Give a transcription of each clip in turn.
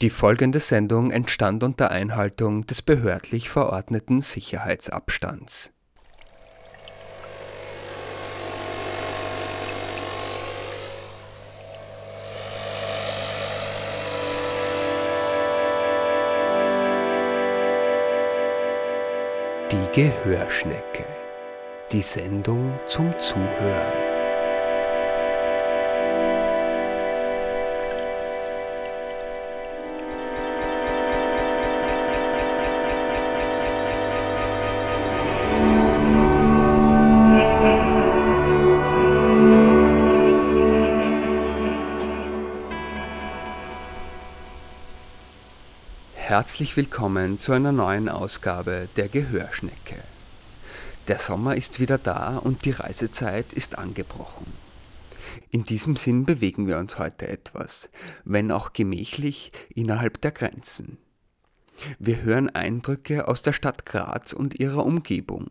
Die folgende Sendung entstand unter Einhaltung des behördlich verordneten Sicherheitsabstands. Die Gehörschnecke. Die Sendung zum Zuhören. Herzlich willkommen zu einer neuen Ausgabe der Gehörschnecke. Der Sommer ist wieder da und die Reisezeit ist angebrochen. In diesem Sinn bewegen wir uns heute etwas, wenn auch gemächlich innerhalb der Grenzen. Wir hören Eindrücke aus der Stadt Graz und ihrer Umgebung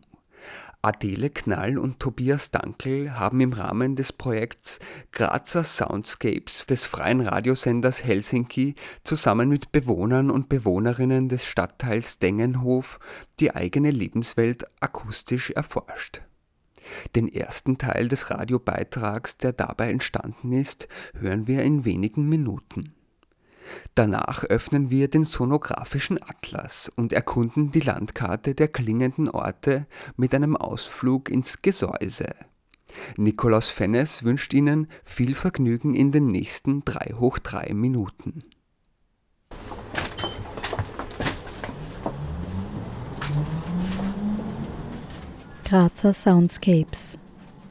Adele Knall und Tobias Dankel haben im Rahmen des Projekts Grazer Soundscapes des freien Radiosenders Helsinki zusammen mit Bewohnern und Bewohnerinnen des Stadtteils Dengenhof die eigene Lebenswelt akustisch erforscht. Den ersten Teil des Radiobeitrags, der dabei entstanden ist, hören wir in wenigen Minuten. Danach öffnen wir den sonografischen Atlas und erkunden die Landkarte der klingenden Orte mit einem Ausflug ins Gesäuse. Nikolaus Fennes wünscht Ihnen viel Vergnügen in den nächsten 3 hoch 3 Minuten. Grazer Soundscapes.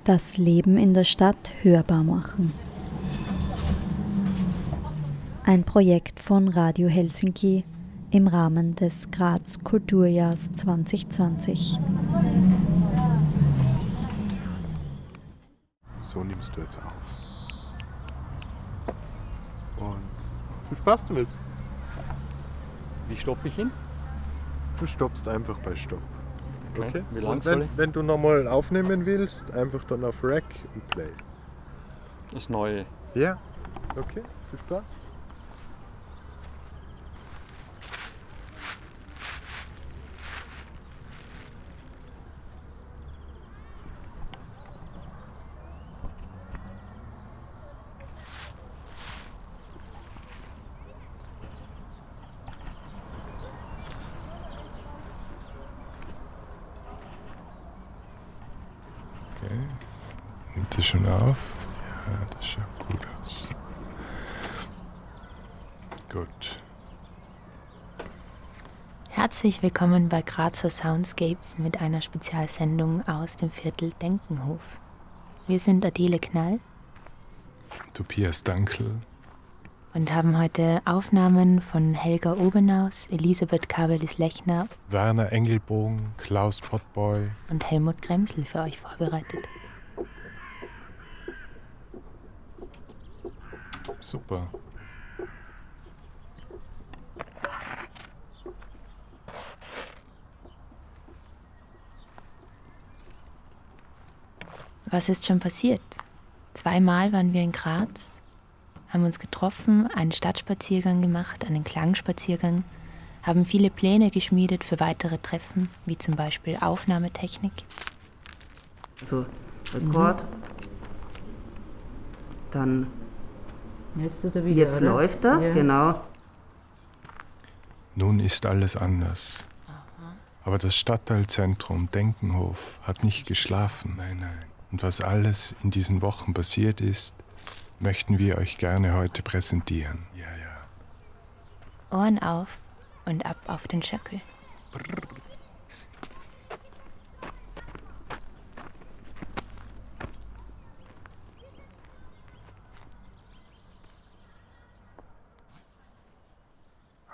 Das Leben in der Stadt hörbar machen ein Projekt von Radio Helsinki im Rahmen des Graz Kulturjahrs 2020. So nimmst du jetzt auf. Und viel Spaß damit. Wie stoppe ich ihn? Du stoppst einfach bei Stopp. Okay. okay? Wie lang wenn, ich? wenn du nochmal aufnehmen willst, einfach dann auf Rack und Play. Das neue. Ja, okay, viel Spaß. Okay. Nimmt das schon auf? Ja, das schaut gut aus. Gut. Herzlich willkommen bei Grazer Soundscapes mit einer Spezialsendung aus dem Viertel Denkenhof. Wir sind Adele Knall Tobias Dankel. Und haben heute Aufnahmen von Helga Obenaus, Elisabeth Kabelis-Lechner Werner Engelbogen, Klaus Pottboy. und Helmut Kremsel für euch vorbereitet. Super. Was ist schon passiert? Zweimal waren wir in Graz, haben uns getroffen, einen Stadtspaziergang gemacht, einen Klangspaziergang, haben viele Pläne geschmiedet für weitere Treffen, wie zum Beispiel Aufnahmetechnik. Also Rekord. Dann Jetzt er wieder, jetzt läuft er, Ja. genau. Nun ist alles anders. Aber das Stadtteilzentrum Denkenhof hat nicht geschlafen, nein, nein. Und was alles in diesen Wochen passiert ist, möchten wir euch gerne heute präsentieren. Ja, ja. Ohren auf und ab auf den Schöckel.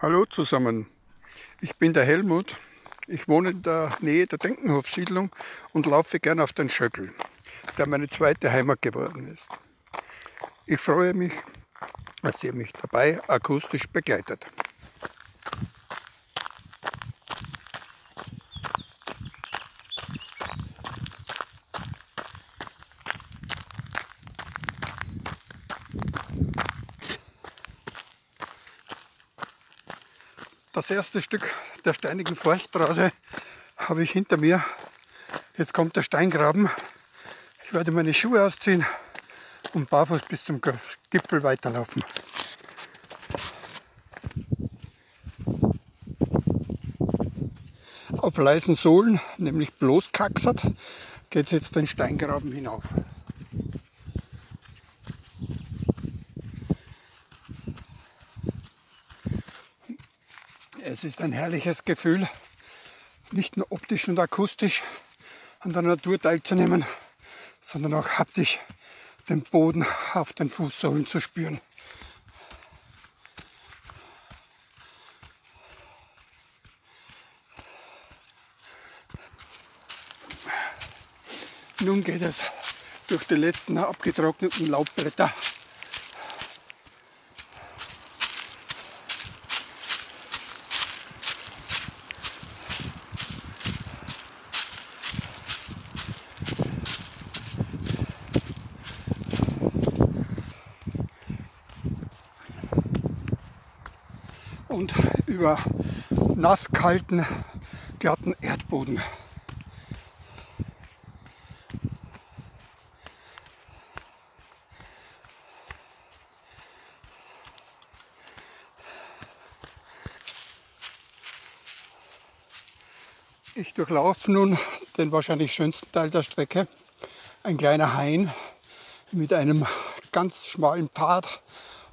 Hallo zusammen, ich bin der Helmut. Ich wohne in der Nähe der Denkenhofsiedlung und laufe gern auf den Schöckel, der meine zweite Heimat geworden ist. Ich freue mich, dass ihr mich dabei akustisch begleitet. Das erste Stück der steinigen Forststraße habe ich hinter mir. Jetzt kommt der Steingraben. Ich werde meine Schuhe ausziehen und barfuß bis zum Gipfel weiterlaufen. Auf leisen Sohlen, nämlich bloß kaxert, geht es jetzt den Steingraben hinauf. Es ist ein herrliches Gefühl, nicht nur optisch und akustisch an der Natur teilzunehmen, sondern auch haptisch den Boden auf den Fußsohlen zu spüren. Nun geht es durch die letzten abgetrockneten Laubblätter und über nasskalten, glatten Erdboden. Ich durchlaufe nun den wahrscheinlich schönsten Teil der Strecke. Ein kleiner Hain mit einem ganz schmalen Pfad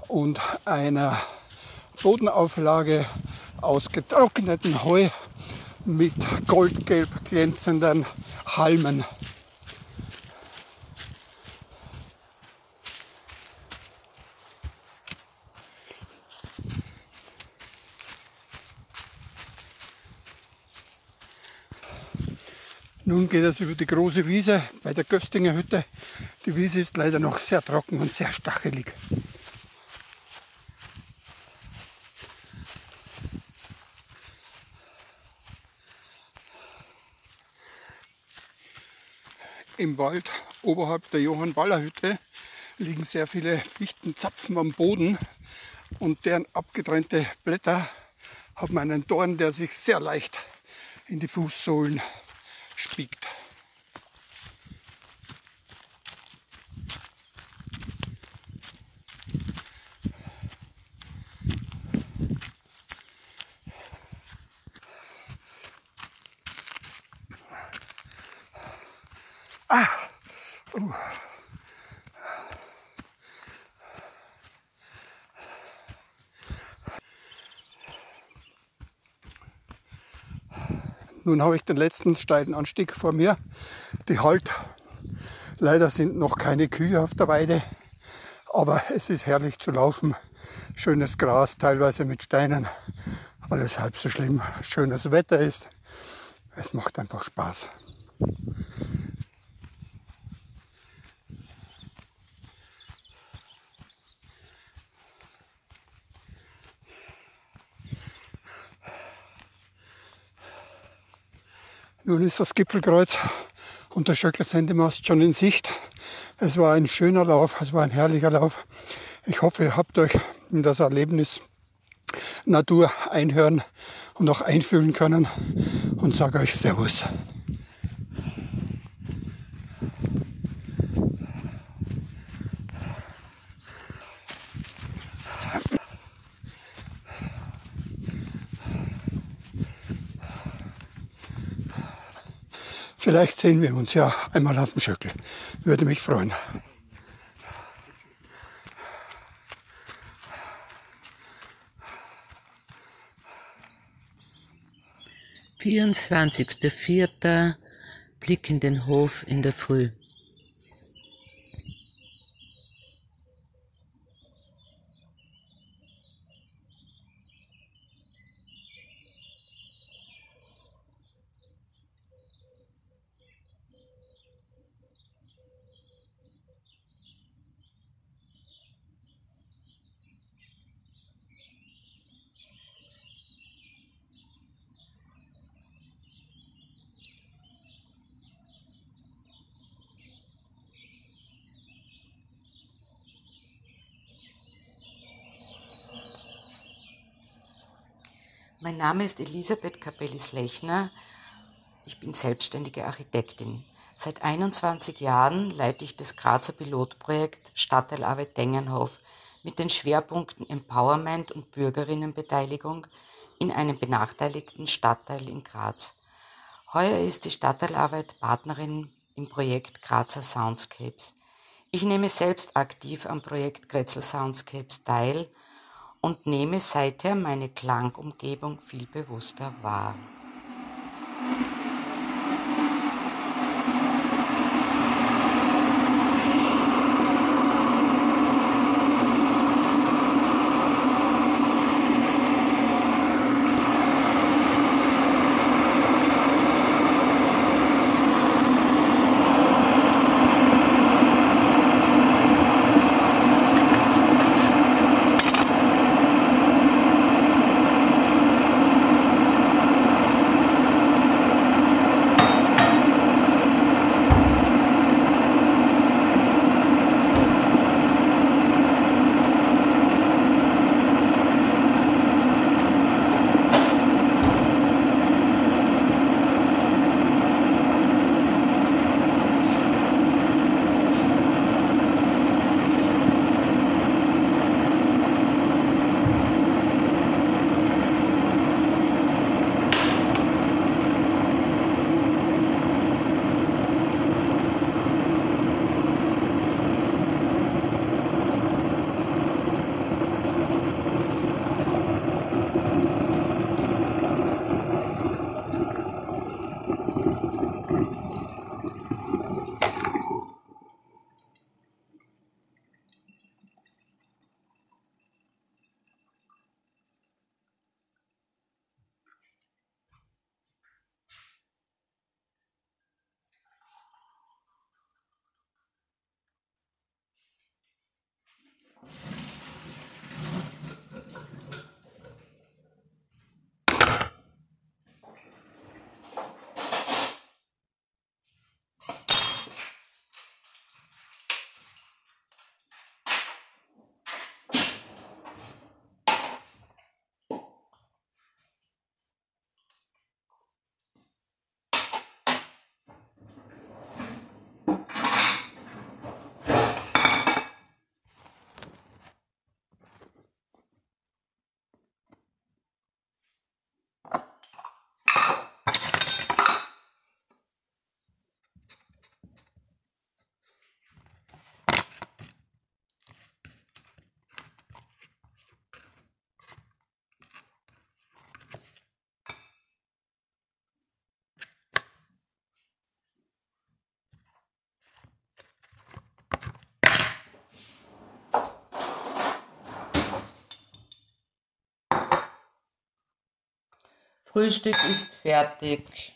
und einer Bodenauflage aus getrocknetem Heu mit goldgelb glänzenden Halmen. Nun geht es über die große Wiese bei der Göstinger Hütte. Die Wiese ist leider noch sehr trocken und sehr stachelig. Im Wald oberhalb der Johann Baller Hütte liegen sehr viele Fichtenzapfen am Boden und deren abgetrennte Blätter haben einen Dorn, der sich sehr leicht in die Fußsohlen spiegt. Nun habe ich den letzten steilen Anstieg vor mir. Die Halt. Leider sind noch keine Kühe auf der Weide, aber es ist herrlich zu laufen. Schönes Gras, teilweise mit Steinen. Alles halb so schlimm. Schönes Wetter ist. Es macht einfach Spaß. Nun ist das Gipfelkreuz und der Schöckler Sendemast schon in Sicht. Es war ein schöner Lauf, es war ein herrlicher Lauf. Ich hoffe, ihr habt euch in das Erlebnis Natur einhören und auch einfühlen können und sage euch Servus. Vielleicht sehen wir uns ja einmal auf dem Schöckel. Würde mich freuen. Vierundzwanzigster Vierter, Blick in den Hof in der Früh. Mein Name ist Elisabeth Capellis-Lechner. Ich bin selbstständige Architektin. Seit 21 Jahren leite ich das Grazer Pilotprojekt Stadtteilarbeit Dengenhof mit den Schwerpunkten Empowerment und Bürgerinnenbeteiligung in einem benachteiligten Stadtteil in Graz. Heuer ist die Stadtteilarbeit Partnerin im Projekt Grazer Soundscapes. Ich nehme selbst aktiv am Projekt Grätzl Soundscapes teil und nehme seither meine Klangumgebung viel bewusster wahr. Frühstück ist fertig.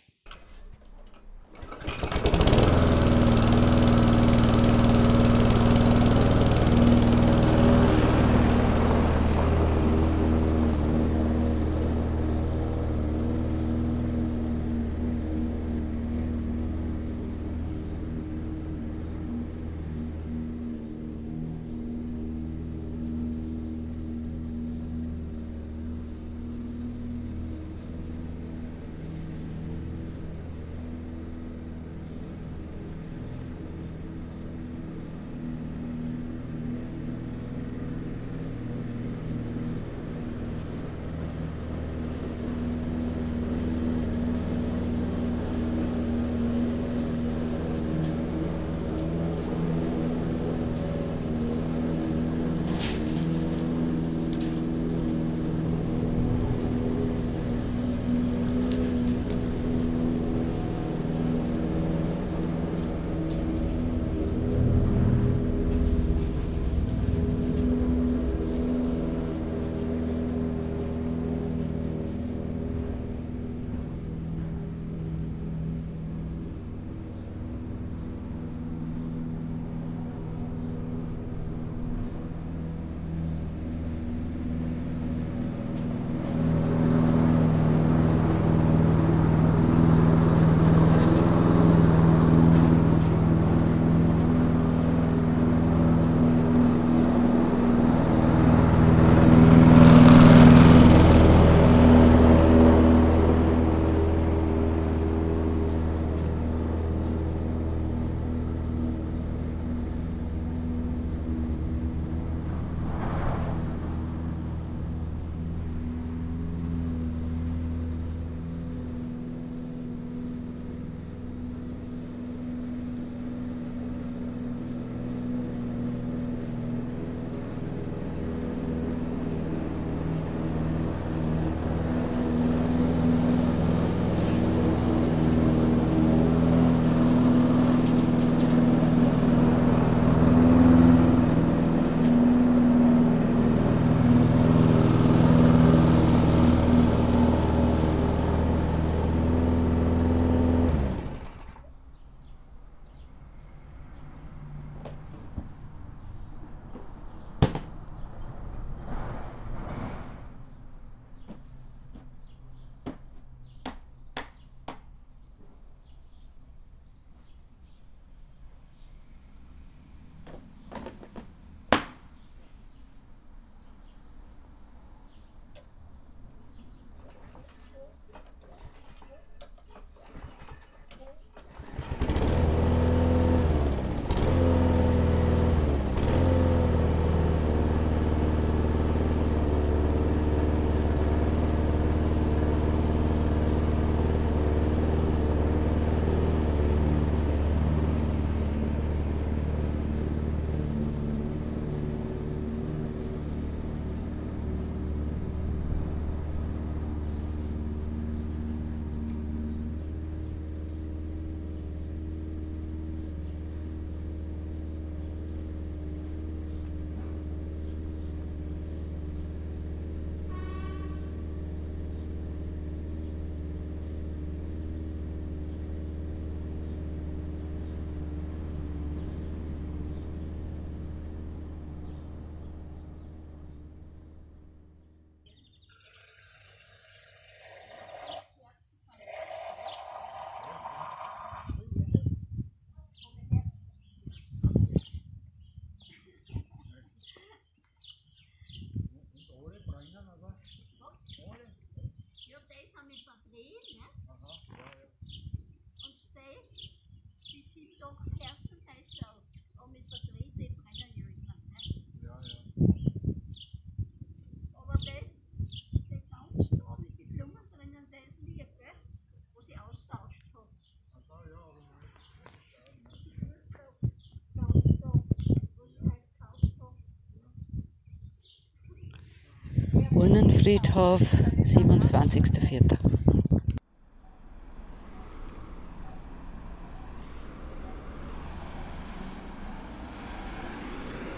Urnenfriedhof, 27.04.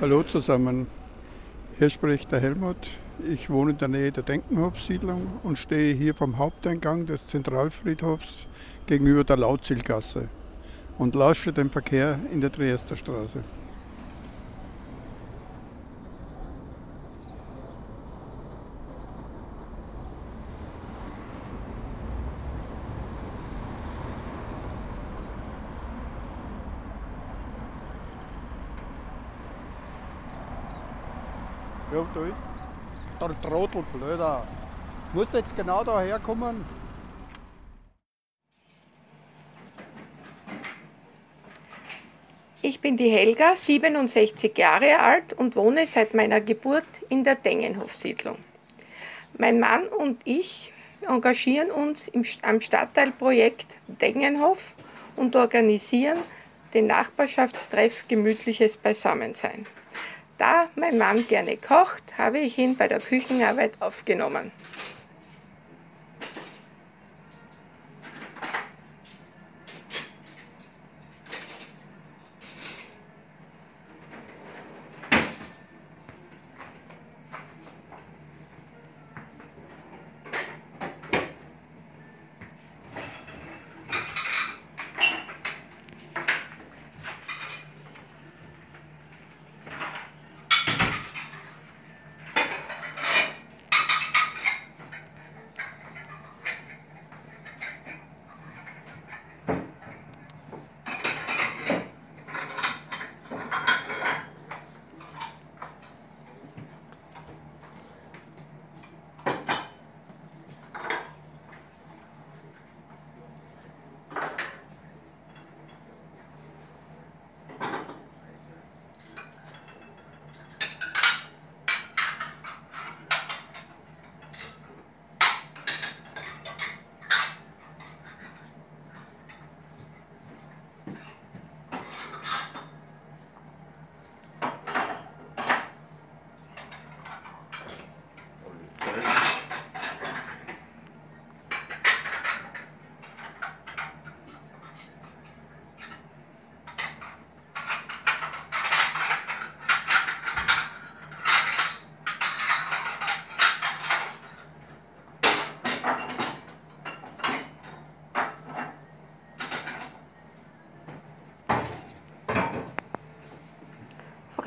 Hallo zusammen, hier spricht der Helmut. Ich wohne in der Nähe der Denkenhof-Siedlung und stehe hier vom Haupteingang des Zentralfriedhofs gegenüber der Lautzilgasse und lausche dem Verkehr in der Triesterstraße. Ist der Trottel, blöder. Musst jetzt genau da herkommen? Ich bin die Helga, 67 Jahre alt und wohne seit meiner Geburt in der Dengenhof-Siedlung. Mein Mann und ich engagieren uns im, am Stadtteilprojekt Dengenhof und organisieren den Nachbarschaftstreff Gemütliches Beisammensein. Da mein Mann gerne kocht, habe ich ihn bei der Küchenarbeit aufgenommen.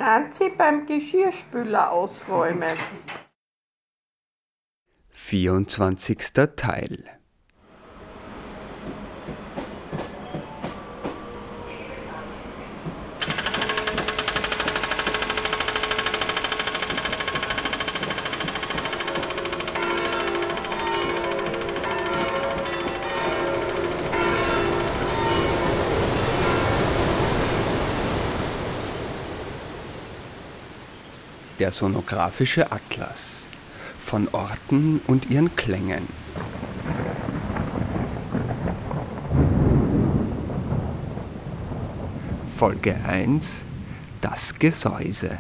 Franzi beim Geschirrspüler ausräumen. 24. Teil Der sonografische Atlas von Orten und ihren Klängen. Folge 1 Das Gesäuse.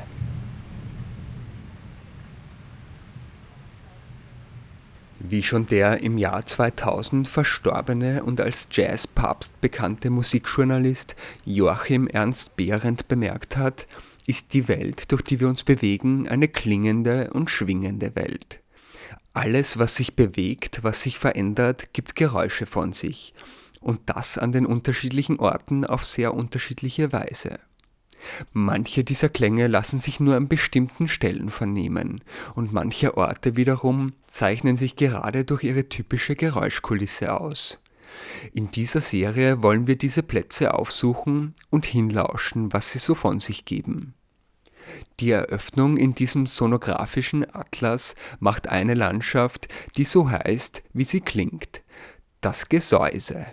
Wie schon der im Jahr 2000 verstorbene und als Jazzpapst bekannte Musikjournalist Joachim Ernst Behrendt bemerkt hat, ist die Welt, durch die wir uns bewegen, eine klingende und schwingende Welt. Alles, was sich bewegt, was sich verändert, gibt Geräusche von sich. Und das an den unterschiedlichen Orten auf sehr unterschiedliche Weise. Manche dieser Klänge lassen sich nur an bestimmten Stellen vernehmen und manche Orte wiederum zeichnen sich gerade durch ihre typische Geräuschkulisse aus. In dieser Serie wollen wir diese Plätze aufsuchen und hinlauschen, was sie so von sich geben. Die Eröffnung in diesem sonografischen Atlas macht eine Landschaft, die so heißt, wie sie klingt. Das Gesäuse.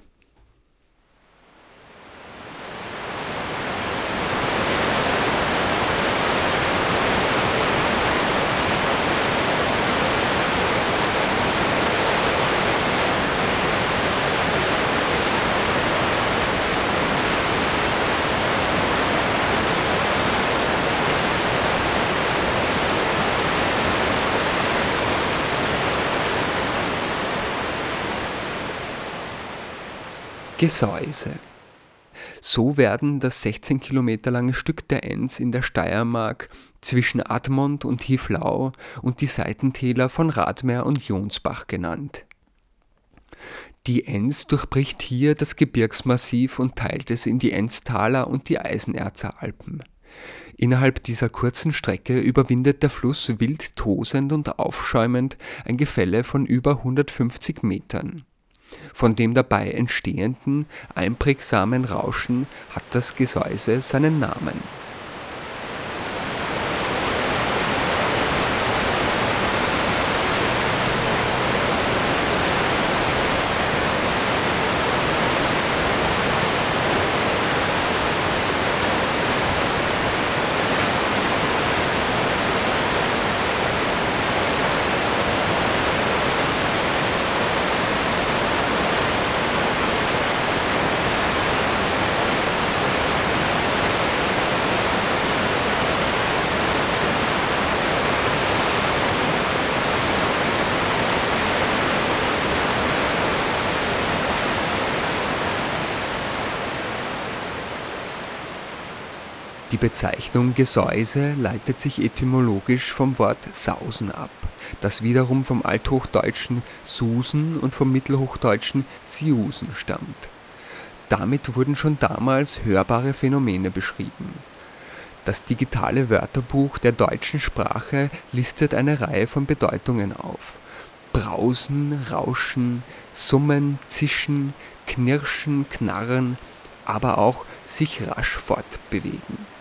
Gesäuse. So werden das 16 Kilometer lange Stück der Enns in der Steiermark zwischen Admont und Hieflau und die Seitentäler von Radmer und Jonsbach genannt. Die Enns durchbricht hier das Gebirgsmassiv und teilt es in die Enztaler und die Eisenerzer Alpen. Innerhalb dieser kurzen Strecke überwindet der Fluss wild tosend und aufschäumend ein Gefälle von über 150 Metern. Von dem dabei entstehenden, einprägsamen Rauschen hat das Gesäuse seinen Namen Die Bezeichnung Gesäuse leitet sich etymologisch vom Wort sausen ab, das wiederum vom althochdeutschen susen und vom mittelhochdeutschen siusen stammt. Damit wurden schon damals hörbare Phänomene beschrieben. Das digitale Wörterbuch der deutschen Sprache listet eine Reihe von Bedeutungen auf: Brausen, Rauschen, Summen, Zischen, Knirschen, Knarren, aber auch sich rasch fortbewegen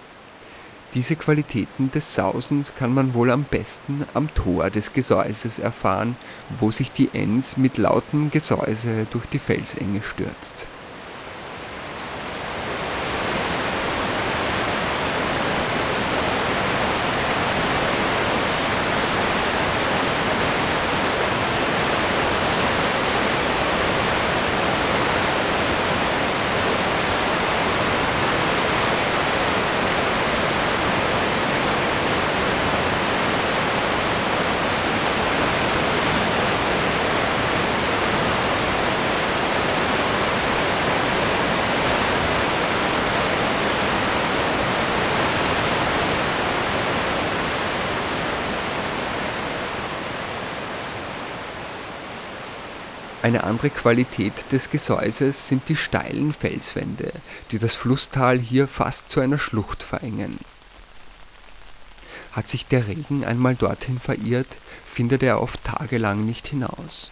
diese Qualitäten des Sausens kann man wohl am besten am Tor des Gesäuses erfahren, wo sich die Enns mit lautem Gesäuse durch die Felsenge stürzt Eine andere Qualität des Gesäuses sind die steilen Felswände, die das Flusstal hier fast zu einer Schlucht verengen. Hat sich der Regen einmal dorthin verirrt, findet er oft tagelang nicht hinaus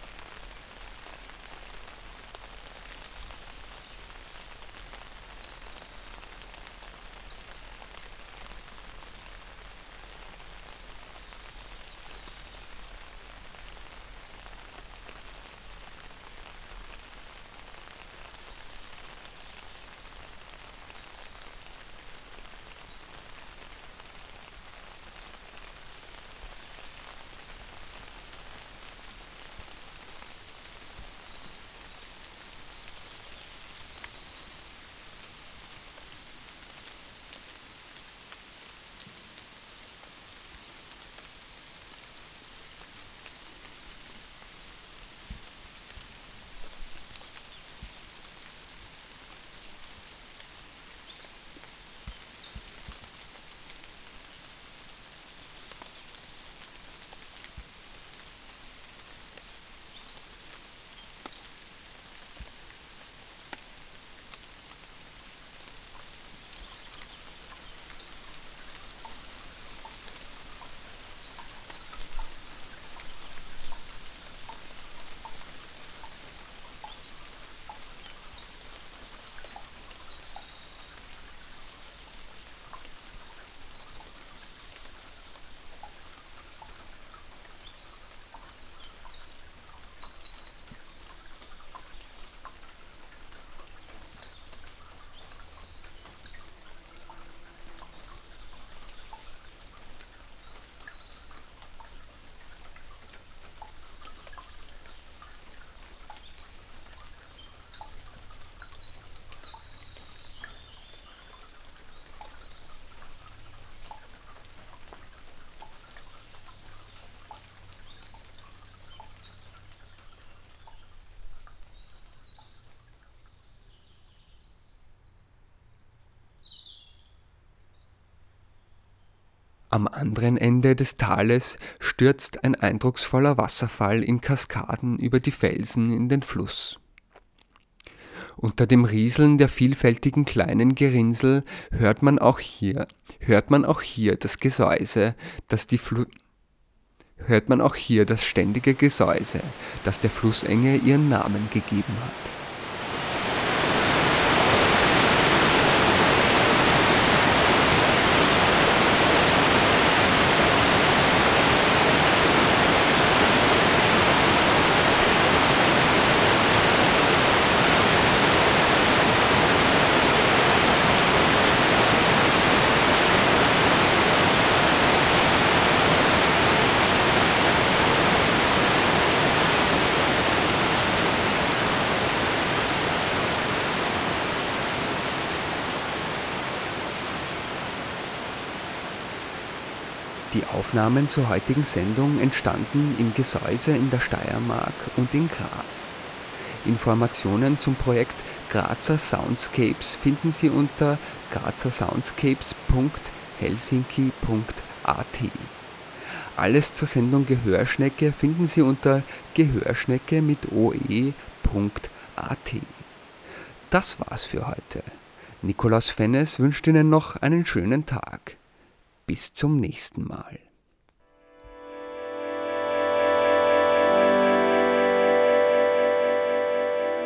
Am anderen Ende des Tales stürzt ein eindrucksvoller Wasserfall in Kaskaden über die Felsen in den Fluss. Unter dem Rieseln der vielfältigen kleinen Gerinnsel hört man auch hier, hört man auch hier das Gesäuse, das die Flu hört man auch hier das ständige Gesäuse, das der Flussenge ihren Namen gegeben hat. Die Aufnahmen zur heutigen Sendung entstanden im Gesäuse in der Steiermark und in Graz. Informationen zum Projekt Grazer Soundscapes finden Sie unter grazersoundscapes.helsinki.at. Alles zur Sendung Gehörschnecke finden Sie unter gehörschnecke mit oe.at. Das war's für heute. Nikolaus Fennes wünscht Ihnen noch einen schönen Tag. Bis zum nächsten Mal.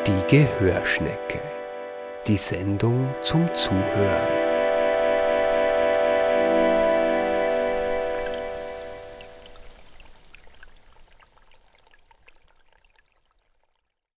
Die Gehörschnecke. Die Sendung zum Zuhören.